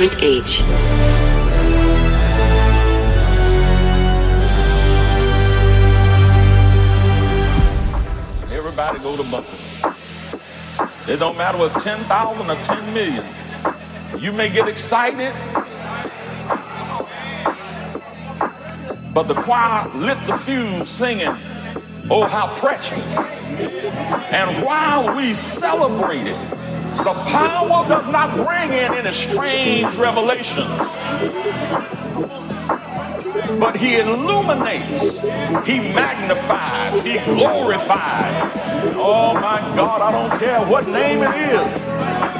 Age. Everybody go to Buffalo. It don't matter what's 10,000 or 10 million. You may get excited, but the choir lit the fuse singing, Oh, how precious. And while we celebrated, the power does not bring in any strange revelation, but he illuminates, he magnifies, he glorifies. Oh my God, I don't care what name it is,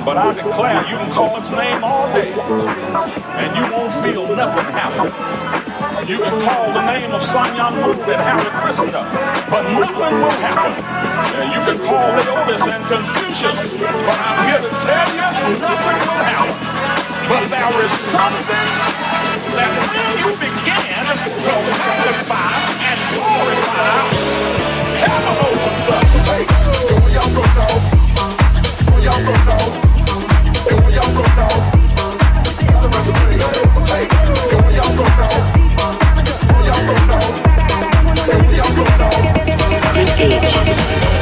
but I declare you can call its name all day and you won't feel nothing happen. You can call the name of Sun Son Yanmuk and have Hare Krishna, but nothing will happen. And you can call Leotis and Confucius, but I'm here to tell you, nothing will happen. But there is something that when you begin to magnify and glorify, heaven opens up. Hey, do y'all from now? Do y'all from now? Do y'all from now? Beach.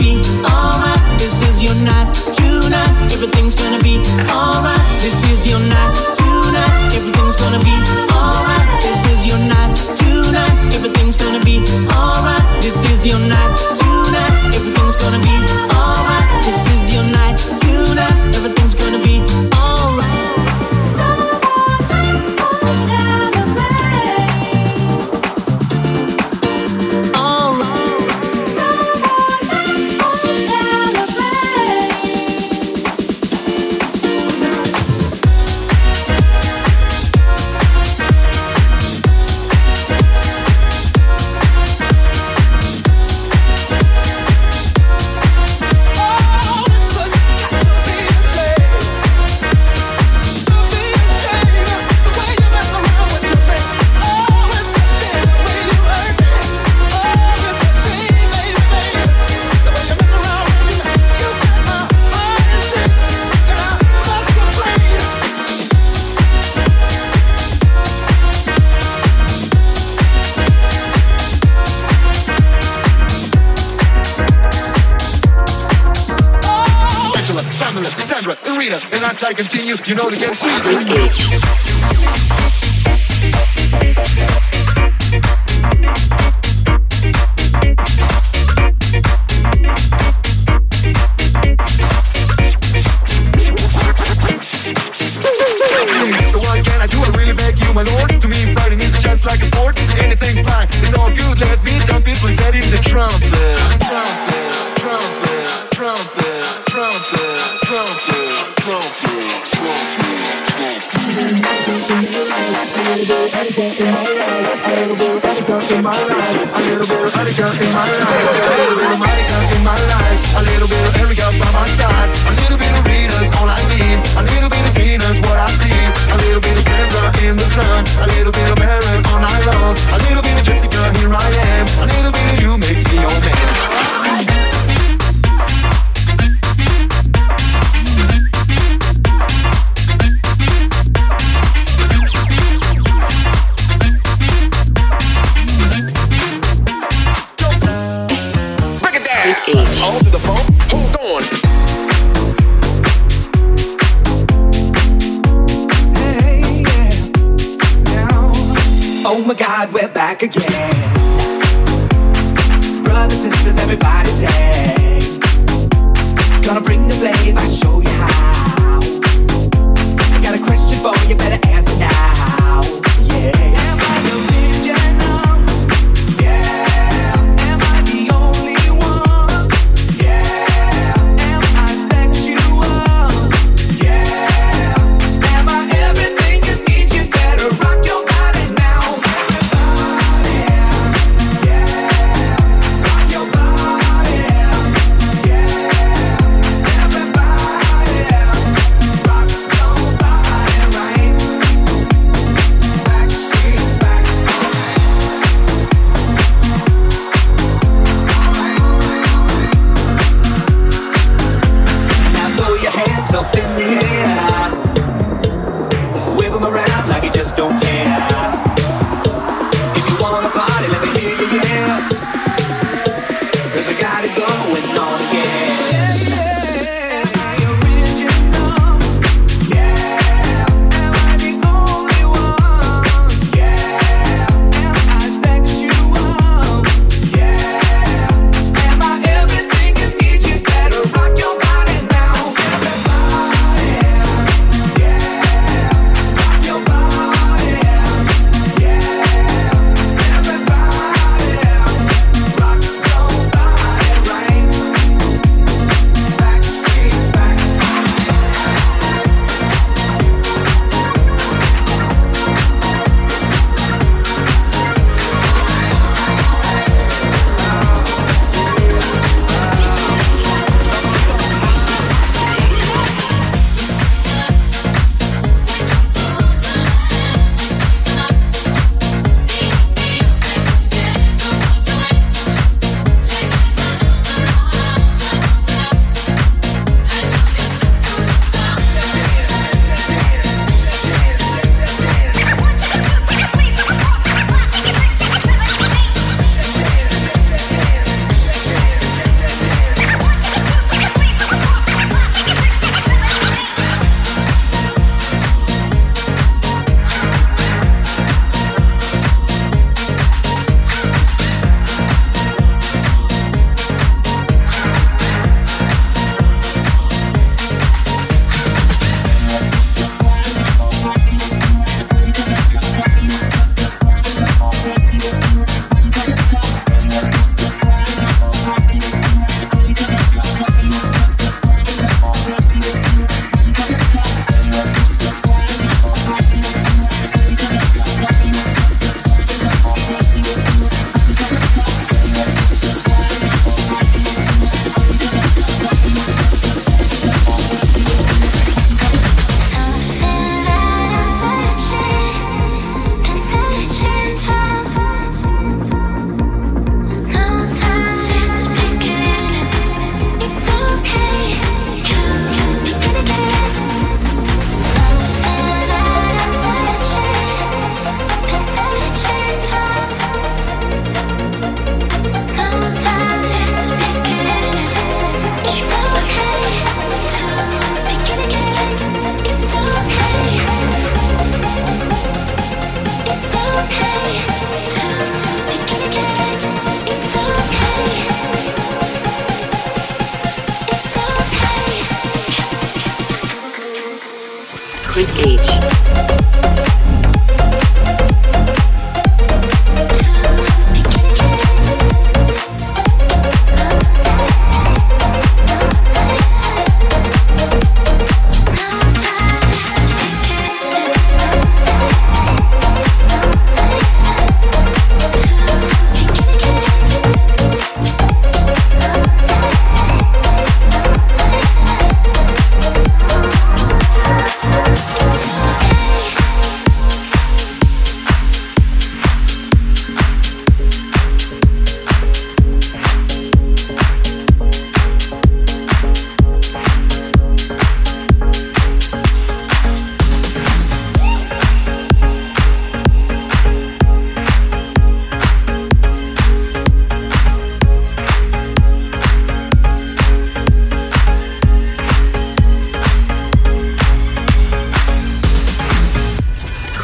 be alright. This is your night tonight. Everything's gonna You know the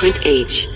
H.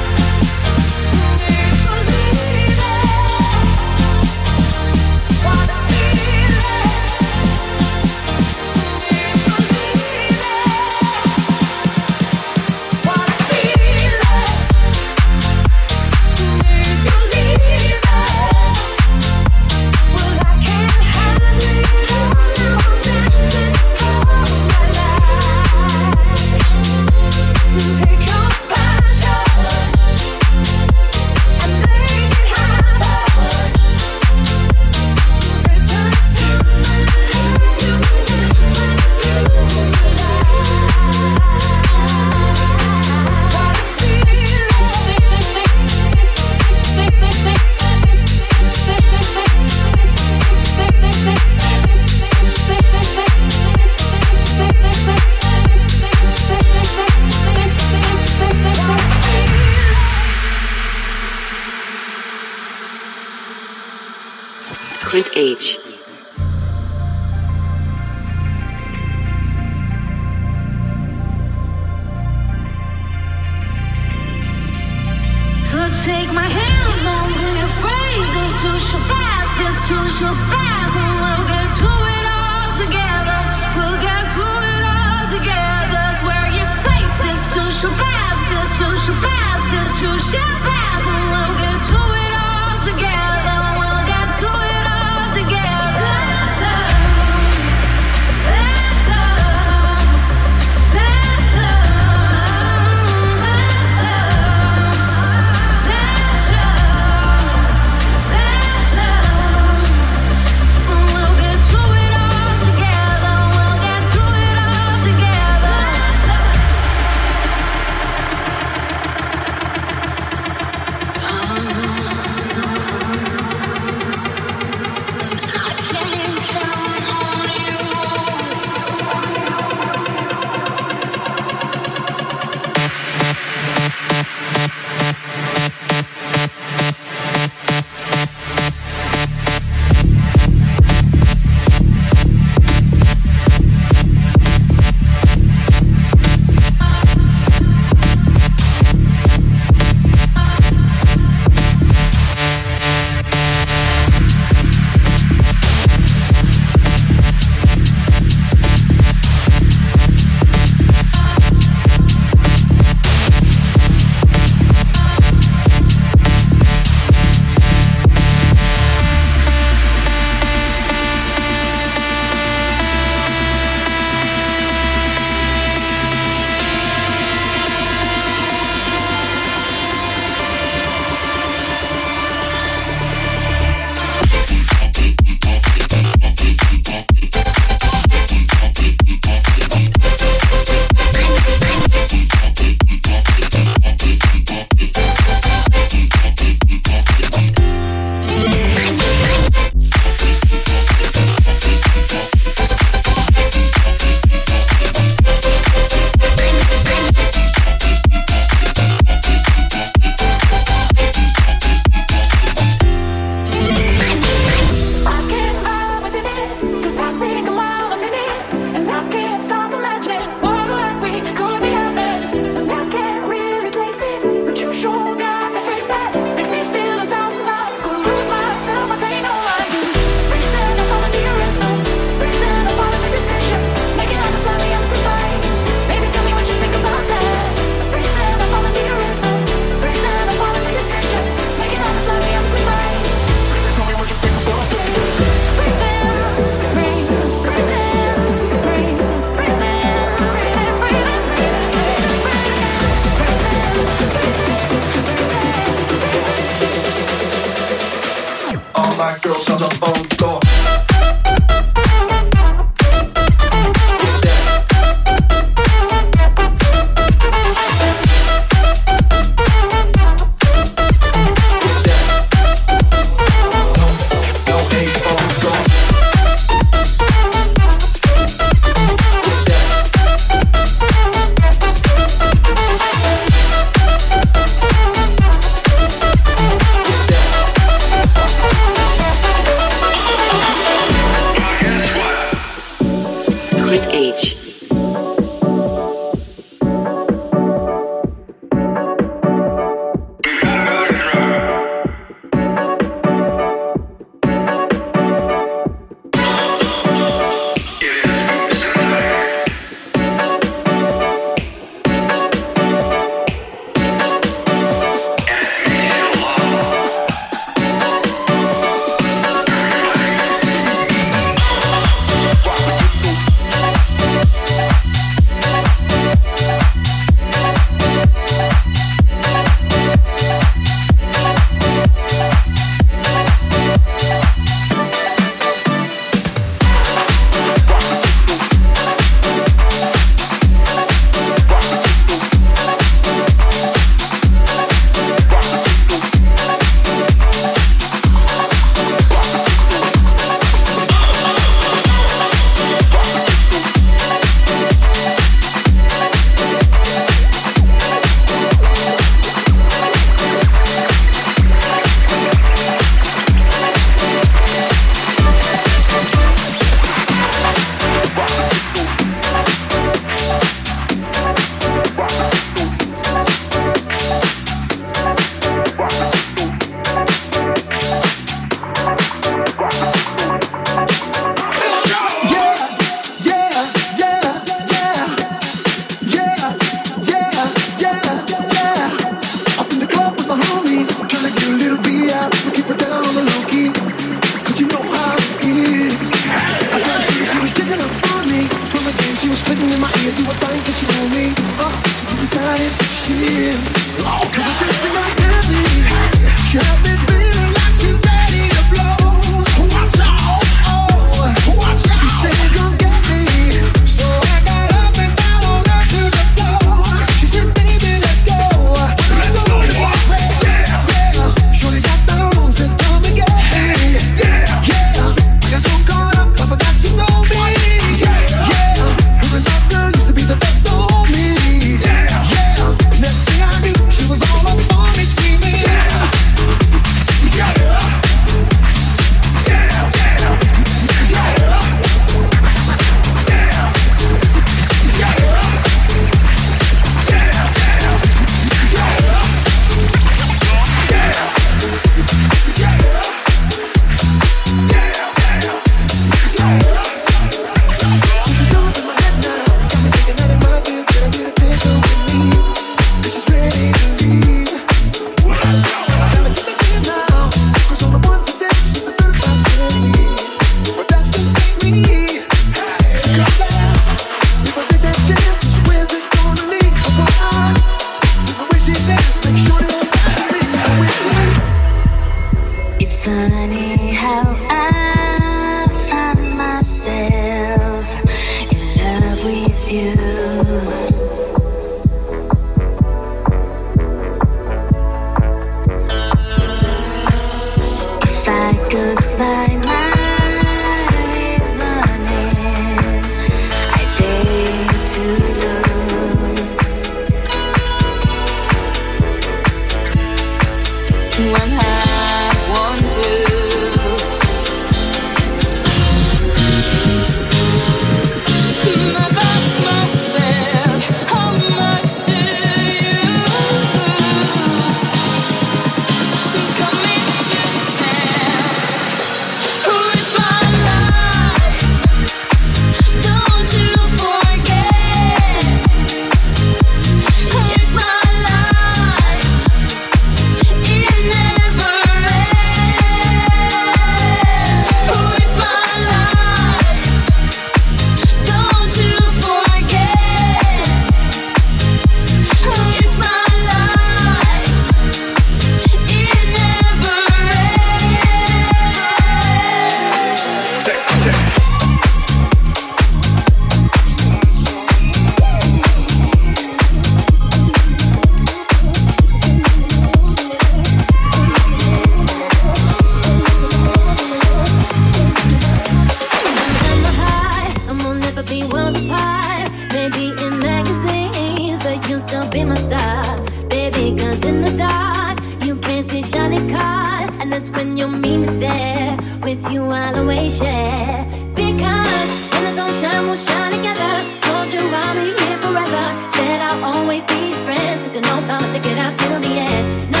I'ma stick it out till the end.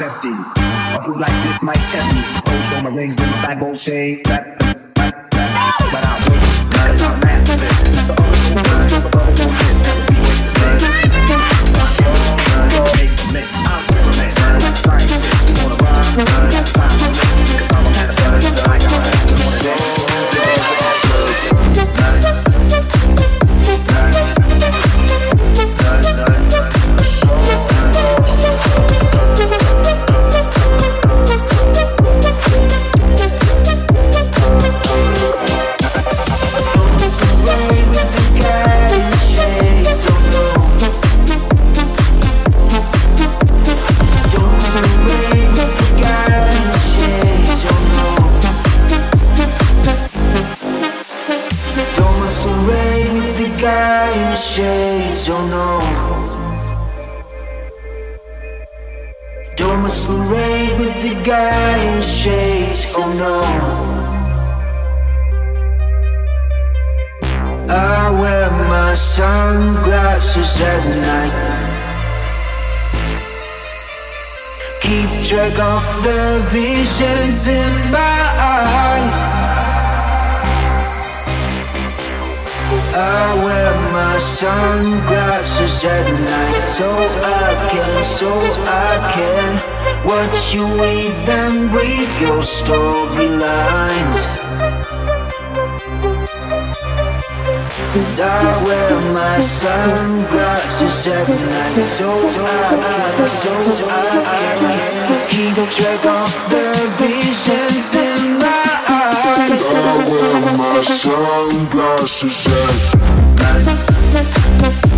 accepting. A who like this might tempt me. Gold show my rings in a bag, gold chain. Rap At night So I can, so I can Watch you weave them, breathe your storylines And I wear my sunglasses at night So I can, so I can Keep track of the visions in my eyes. I wear my sunglasses at night.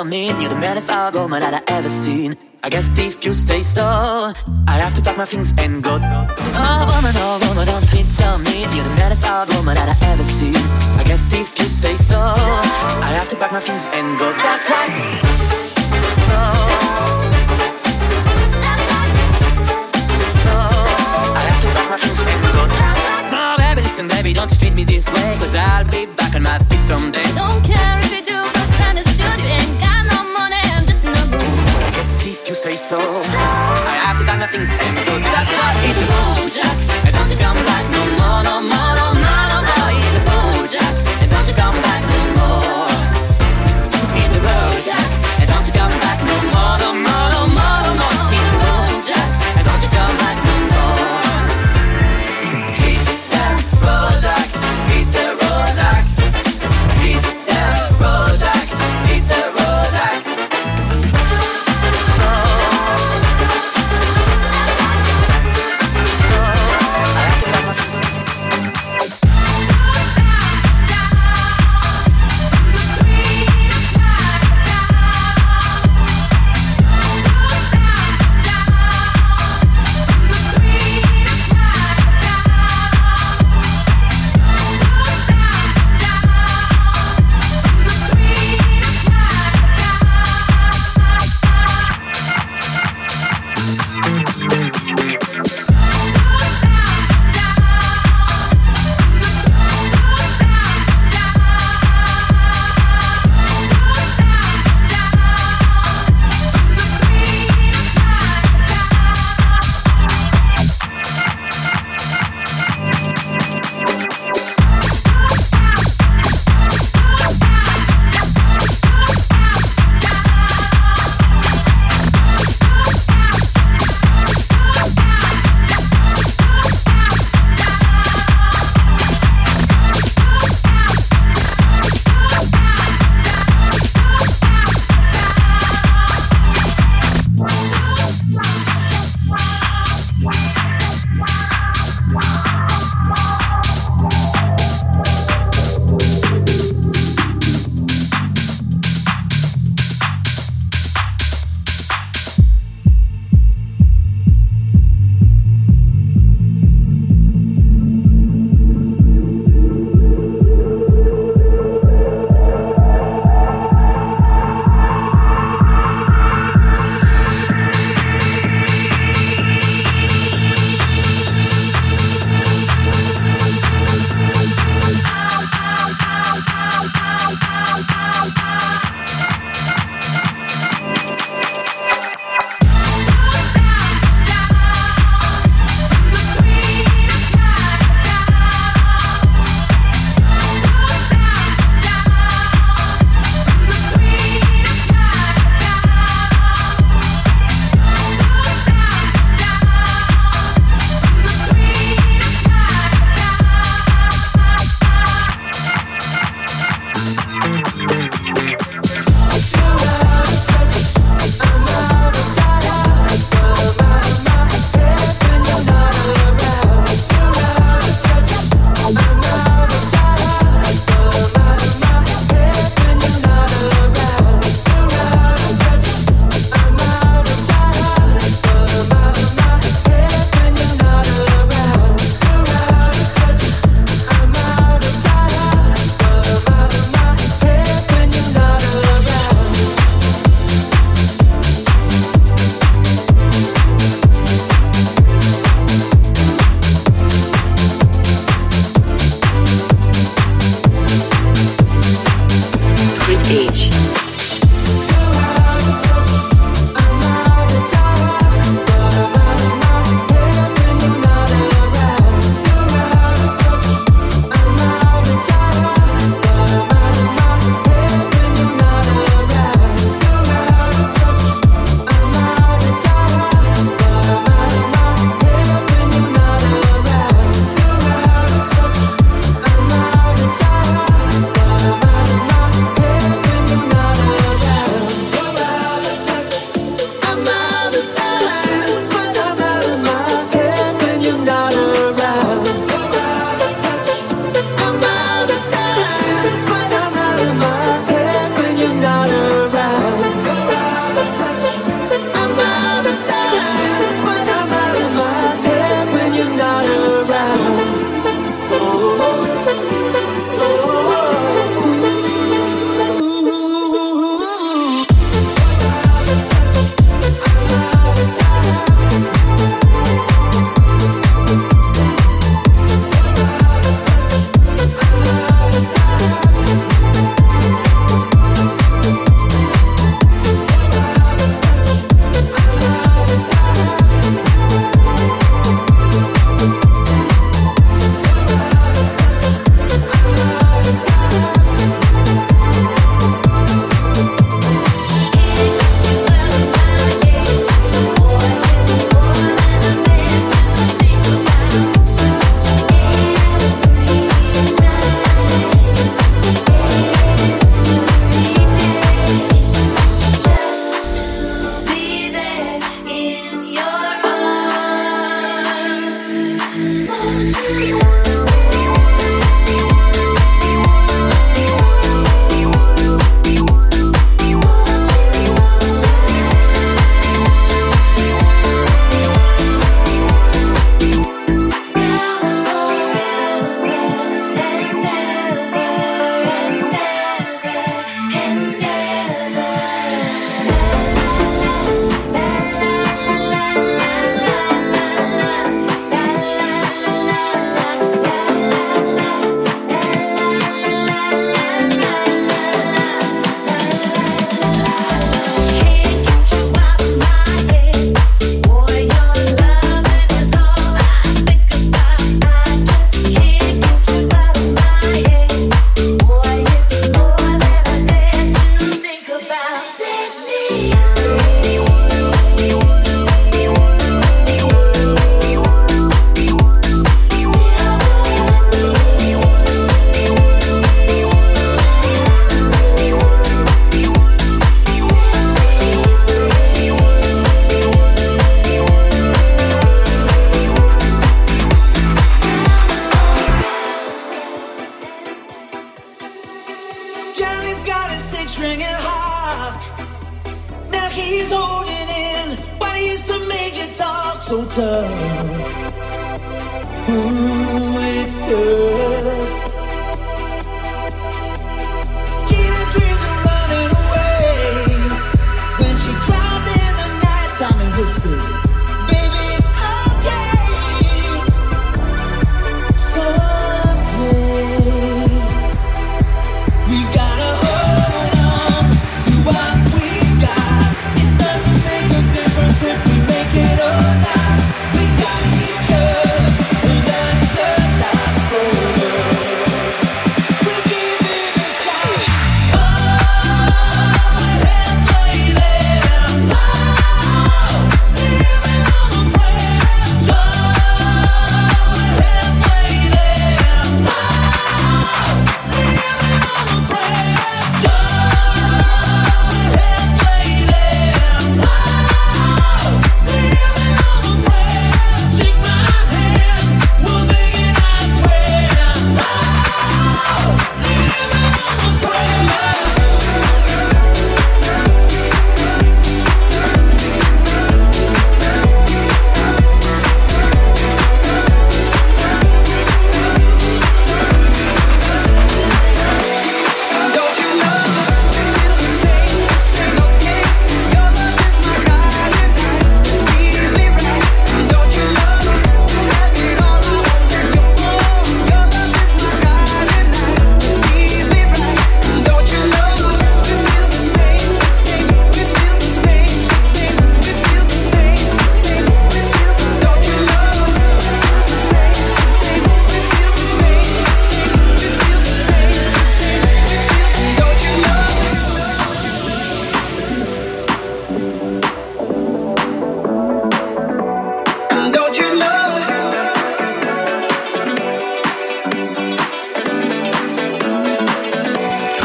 Don't treat so mean. You're the maddest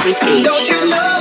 with me. Don't you know?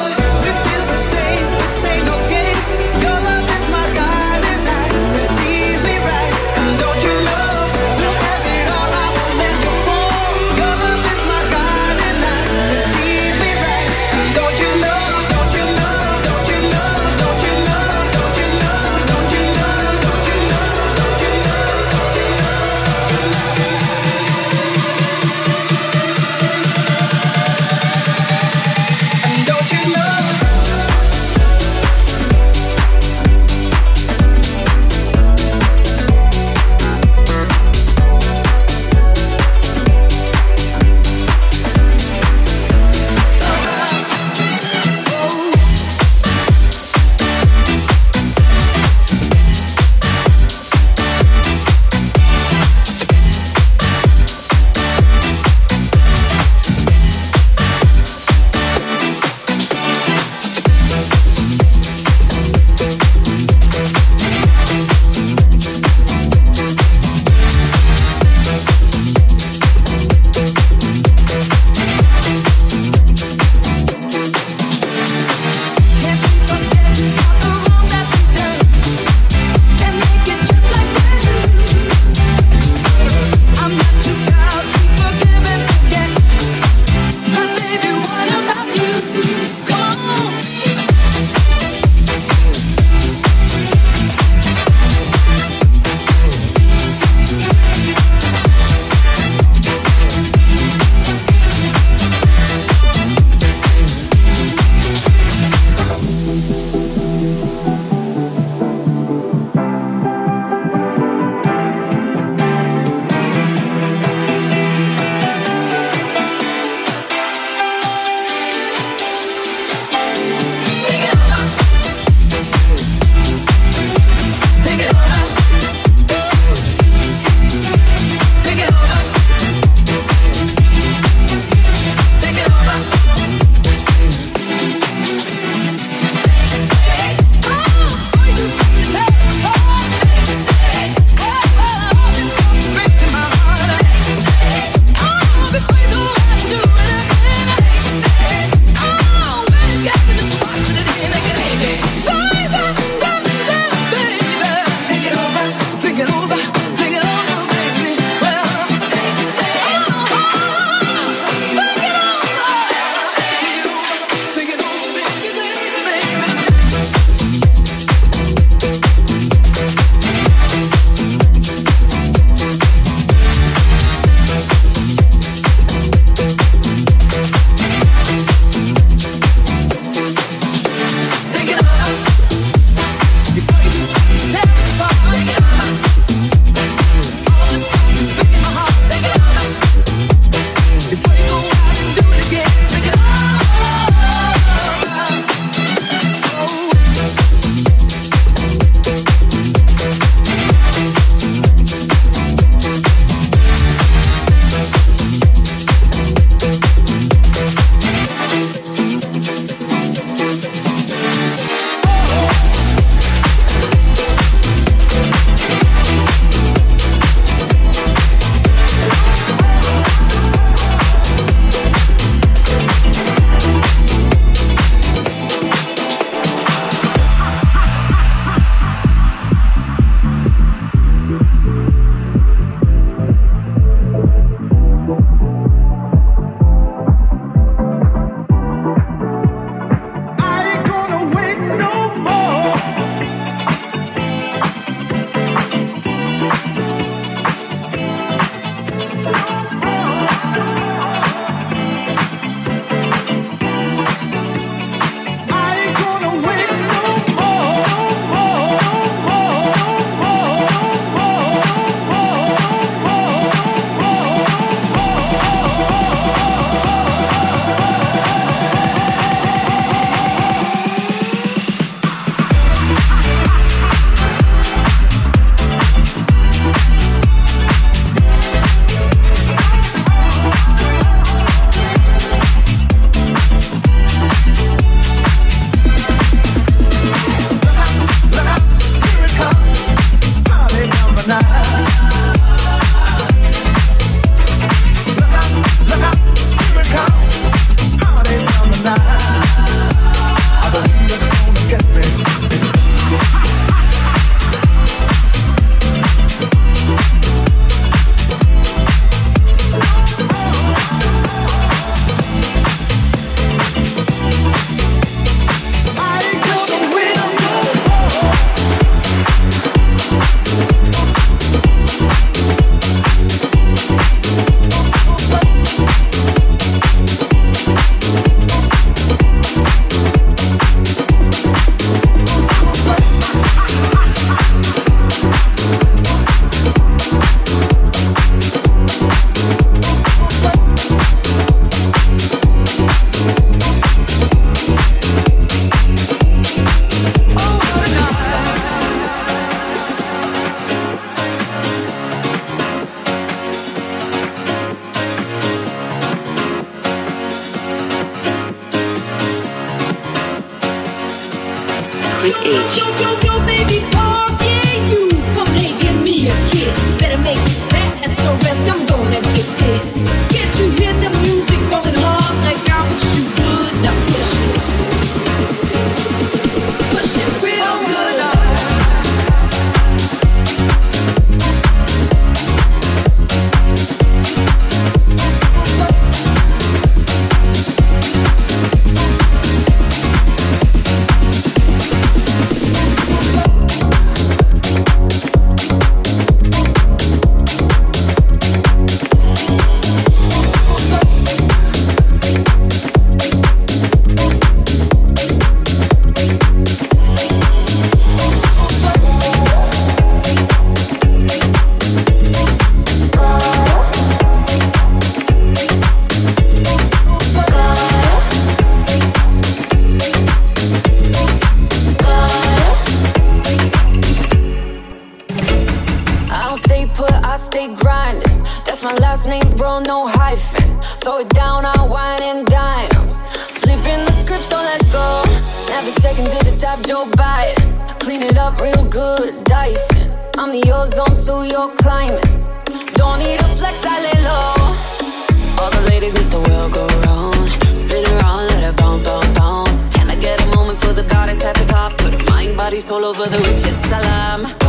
Ladies make the world go round. Spin around, let it bounce, bounce, bounce. Can I get a moment for the goddess at the top? Put mind, body, soul over the riches. Salam.